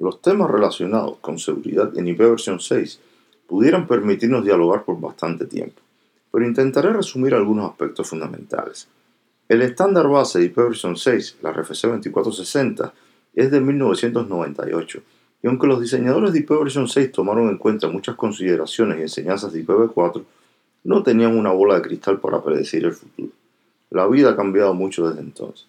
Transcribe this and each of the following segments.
Los temas relacionados con seguridad en IP versión 6 pudieran permitirnos dialogar por bastante tiempo, pero intentaré resumir algunos aspectos fundamentales. El estándar base de IP versión 6, la RFC 2460, es de 1998, y aunque los diseñadores de IPv 6 tomaron en cuenta muchas consideraciones y enseñanzas de IPv4, no tenían una bola de cristal para predecir el futuro. La vida ha cambiado mucho desde entonces.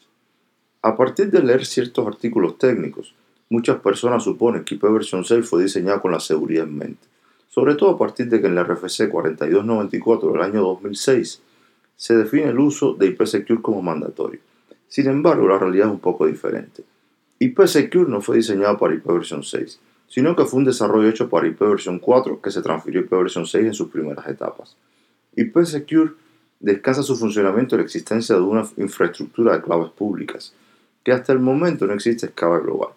A partir de leer ciertos artículos técnicos, muchas personas suponen que IPv 6 fue diseñado con la seguridad en mente, sobre todo a partir de que en la RFC 4294 del año 2006 se define el uso de IPsecure como mandatorio. Sin embargo, la realidad es un poco diferente. IPsecure no fue diseñado para IPv 6, sino que fue un desarrollo hecho para IPv 4 que se transfirió a IPv 6 en sus primeras etapas. IPsecure descansa su funcionamiento en la existencia de una infraestructura de claves públicas, que hasta el momento no existe a escala global.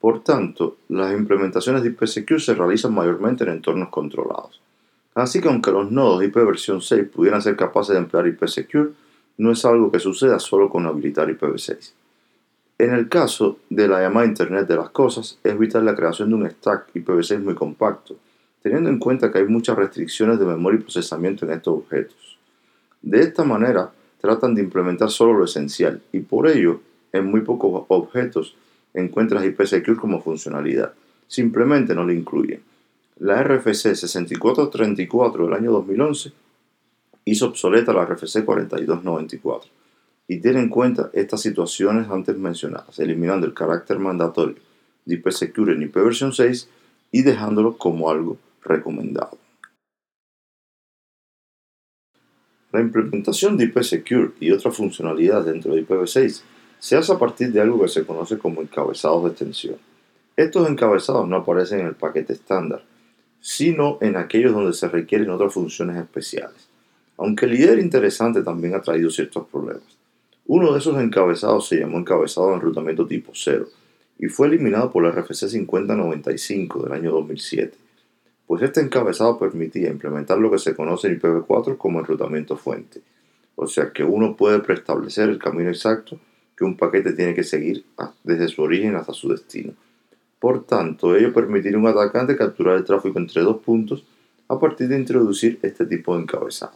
Por tanto, las implementaciones de IPsecure se realizan mayormente en entornos controlados. Así que aunque los nodos IP 6 pudieran ser capaces de emplear IPsecure, no es algo que suceda solo con habilitar IPv6. En el caso de la llamada Internet de las Cosas, es vital la creación de un stack IPv6 muy compacto, teniendo en cuenta que hay muchas restricciones de memoria y procesamiento en estos objetos. De esta manera, tratan de implementar solo lo esencial y por ello, en muy pocos objetos encuentras IPsecure como funcionalidad. Simplemente no lo incluyen. La RFC 6434 del año 2011 hizo obsoleta la RFC 4294 y tiene en cuenta estas situaciones antes mencionadas, eliminando el carácter mandatorio de IPsecure en ipv 6 y dejándolo como algo recomendado. La implementación de IPsecure y otras funcionalidades dentro de IPv6 se hace a partir de algo que se conoce como encabezados de extensión. Estos encabezados no aparecen en el paquete estándar, sino en aquellos donde se requieren otras funciones especiales. Aunque el líder interesante también ha traído ciertos problemas. Uno de esos encabezados se llamó encabezado de enrutamiento tipo 0 y fue eliminado por la RFC 5095 del año 2007, pues este encabezado permitía implementar lo que se conoce en IPv4 como enrutamiento fuente, o sea que uno puede preestablecer el camino exacto que un paquete tiene que seguir desde su origen hasta su destino. Por tanto, ello permitiría a un atacante capturar el tráfico entre dos puntos a partir de introducir este tipo de encabezado.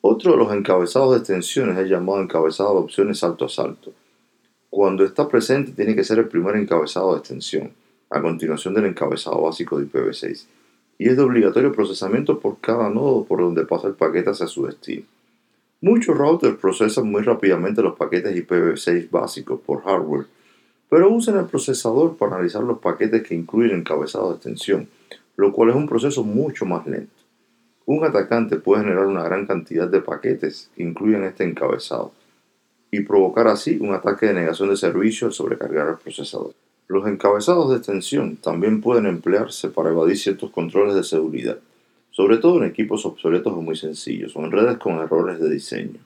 Otro de los encabezados de extensiones es llamado encabezado de opciones salto a salto. Cuando está presente tiene que ser el primer encabezado de extensión, a continuación del encabezado básico de IPv6, y es de obligatorio procesamiento por cada nodo por donde pasa el paquete hacia su destino. Muchos routers procesan muy rápidamente los paquetes IPv6 básicos por hardware, pero usan el procesador para analizar los paquetes que incluyen encabezado de extensión, lo cual es un proceso mucho más lento. Un atacante puede generar una gran cantidad de paquetes que incluyen este encabezado y provocar así un ataque de negación de servicio al sobrecargar el procesador. Los encabezados de extensión también pueden emplearse para evadir ciertos controles de seguridad, sobre todo en equipos obsoletos o muy sencillos o en redes con errores de diseño.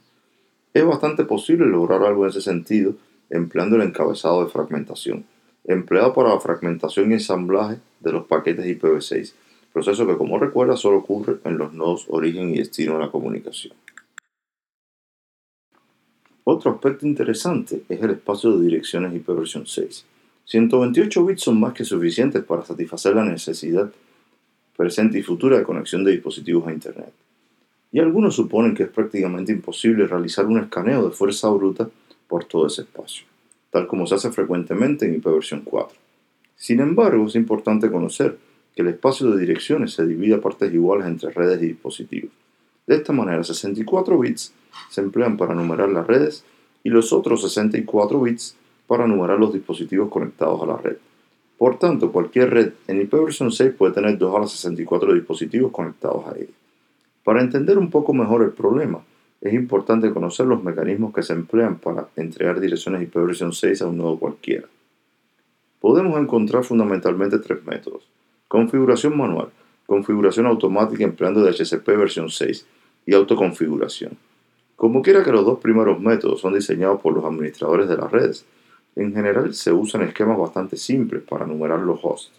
Es bastante posible lograr algo en ese sentido empleando el encabezado de fragmentación, empleado para la fragmentación y ensamblaje de los paquetes IPv6 proceso que como recuerda solo ocurre en los nodos origen y destino de la comunicación. Otro aspecto interesante es el espacio de direcciones IPv 6. 128 bits son más que suficientes para satisfacer la necesidad presente y futura de conexión de dispositivos a Internet. Y algunos suponen que es prácticamente imposible realizar un escaneo de fuerza bruta por todo ese espacio, tal como se hace frecuentemente en IPv 4. Sin embargo, es importante conocer que el espacio de direcciones se divide a partes iguales entre redes y dispositivos. De esta manera, 64 bits se emplean para numerar las redes y los otros 64 bits para numerar los dispositivos conectados a la red. Por tanto, cualquier red en IPv 6 puede tener 2 a las 64 dispositivos conectados a ella. Para entender un poco mejor el problema, es importante conocer los mecanismos que se emplean para entregar direcciones IPv 6 a un nodo cualquiera. Podemos encontrar fundamentalmente tres métodos. Configuración manual, configuración automática empleando DHCP versión 6 y autoconfiguración. Como quiera que los dos primeros métodos son diseñados por los administradores de las redes, en general se usan esquemas bastante simples para numerar los hosts,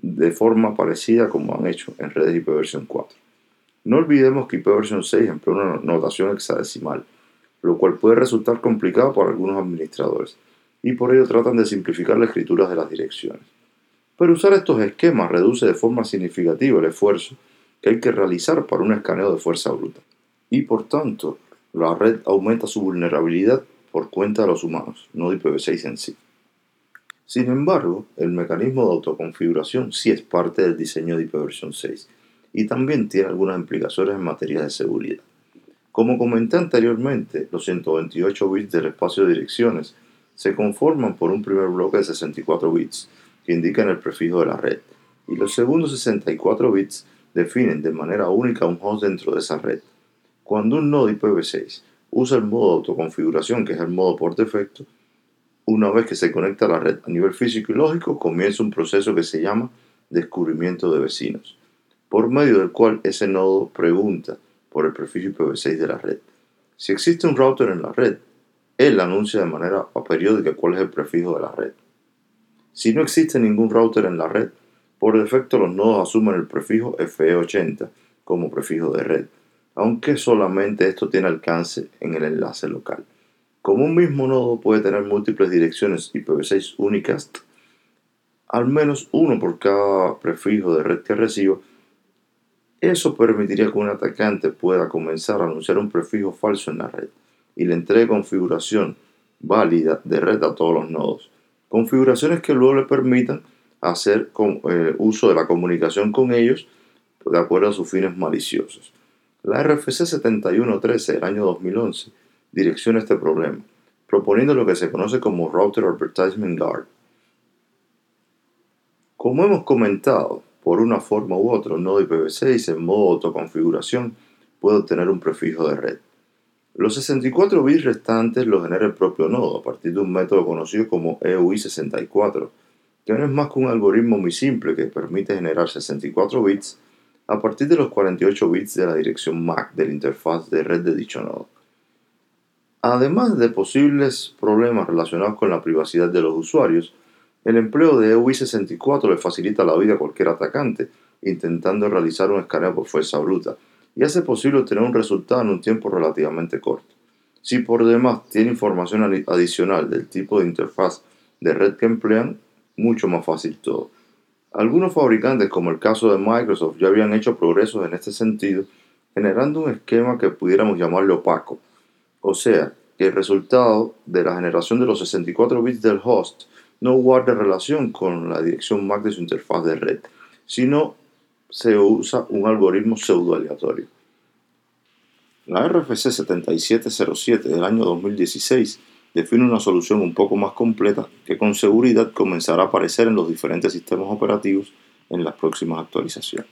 de forma parecida como han hecho en redes IPv 4. No olvidemos que IPv 6 emplea una notación hexadecimal, lo cual puede resultar complicado para algunos administradores, y por ello tratan de simplificar la escritura de las direcciones. Pero usar estos esquemas reduce de forma significativa el esfuerzo que hay que realizar para un escaneo de fuerza bruta. Y por tanto, la red aumenta su vulnerabilidad por cuenta de los humanos, no de IPv6 en sí. Sin embargo, el mecanismo de autoconfiguración sí es parte del diseño de IPv6 y también tiene algunas implicaciones en materia de seguridad. Como comenté anteriormente, los 128 bits del espacio de direcciones se conforman por un primer bloque de 64 bits que indican el prefijo de la red y los segundos 64 bits definen de manera única un host dentro de esa red. Cuando un nodo IPv6 usa el modo de autoconfiguración, que es el modo por defecto, una vez que se conecta a la red a nivel físico y lógico, comienza un proceso que se llama descubrimiento de vecinos, por medio del cual ese nodo pregunta por el prefijo IPv6 de la red. Si existe un router en la red, él anuncia de manera periódica cuál es el prefijo de la red. Si no existe ningún router en la red, por defecto los nodos asumen el prefijo FE80 como prefijo de red, aunque solamente esto tiene alcance en el enlace local. Como un mismo nodo puede tener múltiples direcciones IPv6 únicas, al menos uno por cada prefijo de red que reciba, eso permitiría que un atacante pueda comenzar a anunciar un prefijo falso en la red y le entregue configuración válida de red a todos los nodos. Configuraciones que luego le permitan hacer eh, uso de la comunicación con ellos de acuerdo a sus fines maliciosos. La RFC 7113 del año 2011 direcciona este problema, proponiendo lo que se conoce como Router Advertisement Guard. Como hemos comentado, por una forma u otra, un nodo IPv6 en modo autoconfiguración puede obtener un prefijo de red. Los 64 bits restantes los genera el propio nodo a partir de un método conocido como EUI64, que no es más que un algoritmo muy simple que permite generar 64 bits a partir de los 48 bits de la dirección MAC de la interfaz de red de dicho nodo. Además de posibles problemas relacionados con la privacidad de los usuarios, el empleo de EUI64 le facilita la vida a cualquier atacante intentando realizar un escaneo por fuerza bruta y hace posible obtener un resultado en un tiempo relativamente corto. Si por demás tiene información adicional del tipo de interfaz de red que emplean, mucho más fácil todo. Algunos fabricantes, como el caso de Microsoft, ya habían hecho progresos en este sentido, generando un esquema que pudiéramos llamarle opaco, o sea, que el resultado de la generación de los 64 bits del host no guarde relación con la dirección MAC de su interfaz de red, sino se usa un algoritmo pseudo-aleatorio. La RFC 7707 del año 2016 define una solución un poco más completa que con seguridad comenzará a aparecer en los diferentes sistemas operativos en las próximas actualizaciones.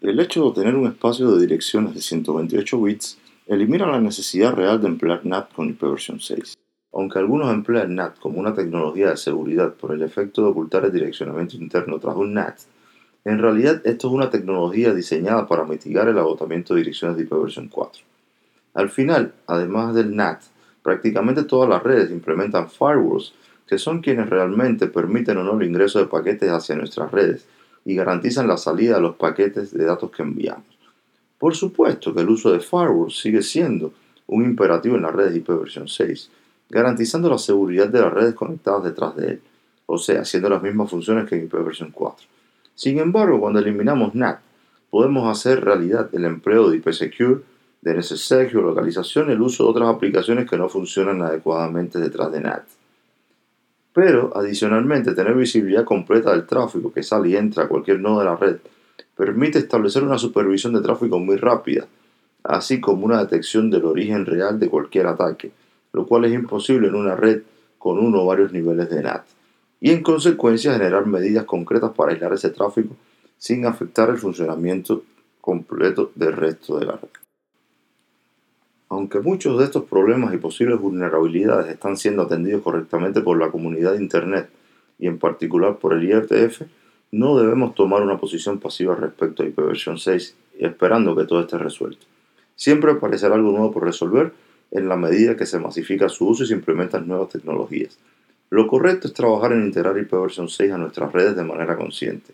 El hecho de tener un espacio de direcciones de 128 bits elimina la necesidad real de emplear NAT con IPv6. Aunque algunos emplean NAT como una tecnología de seguridad por el efecto de ocultar el direccionamiento interno tras un NAT, en realidad esto es una tecnología diseñada para mitigar el agotamiento de direcciones de IPv4. Al final, además del NAT, prácticamente todas las redes implementan firewalls, que son quienes realmente permiten o no el ingreso de paquetes hacia nuestras redes y garantizan la salida de los paquetes de datos que enviamos. Por supuesto que el uso de firewalls sigue siendo un imperativo en las redes IPv6, garantizando la seguridad de las redes conectadas detrás de él, o sea, haciendo las mismas funciones que en IPv4. Sin embargo, cuando eliminamos NAT, podemos hacer realidad el empleo de IPsecure, de NSSec, localización, el uso de otras aplicaciones que no funcionan adecuadamente detrás de NAT. Pero, adicionalmente, tener visibilidad completa del tráfico que sale y entra a cualquier nodo de la red permite establecer una supervisión de tráfico muy rápida, así como una detección del origen real de cualquier ataque, lo cual es imposible en una red con uno o varios niveles de NAT, y en consecuencia generar medidas concretas para aislar ese tráfico sin afectar el funcionamiento completo del resto de la red. Aunque muchos de estos problemas y posibles vulnerabilidades están siendo atendidos correctamente por la comunidad de Internet y en particular por el IRTF, no debemos tomar una posición pasiva respecto a IPv6 esperando que todo esté resuelto. Siempre aparecerá algo nuevo por resolver en la medida que se masifica su uso y se implementan nuevas tecnologías. Lo correcto es trabajar en integrar IPv6 a nuestras redes de manera consciente,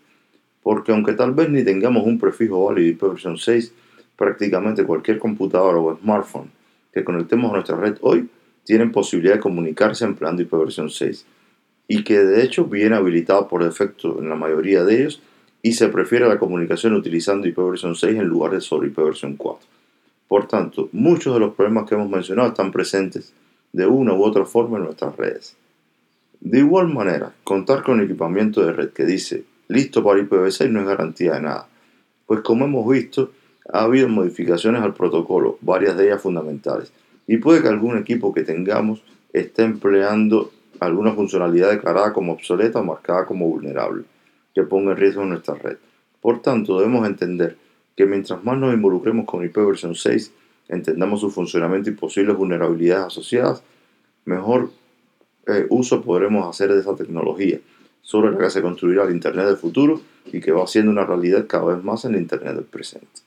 porque aunque tal vez ni tengamos un prefijo válido IPv6, prácticamente cualquier computadora o smartphone que conectemos a nuestra red hoy tienen posibilidad de comunicarse empleando IPv6 y que de hecho viene habilitado por defecto en la mayoría de ellos y se prefiere la comunicación utilizando IPv 6 en lugar de solo IPv 4. Por tanto, muchos de los problemas que hemos mencionado están presentes de una u otra forma en nuestras redes. De igual manera, contar con equipamiento de red que dice listo para IPv6 no es garantía de nada, pues como hemos visto, ha habido modificaciones al protocolo, varias de ellas fundamentales, y puede que algún equipo que tengamos esté empleando alguna funcionalidad declarada como obsoleta o marcada como vulnerable, que ponga en riesgo nuestra red. Por tanto, debemos entender que mientras más nos involucremos con IPv 6, entendamos su funcionamiento y posibles vulnerabilidades asociadas, mejor eh, uso podremos hacer de esa tecnología, sobre la que se construirá el Internet del futuro y que va siendo una realidad cada vez más en el Internet del presente.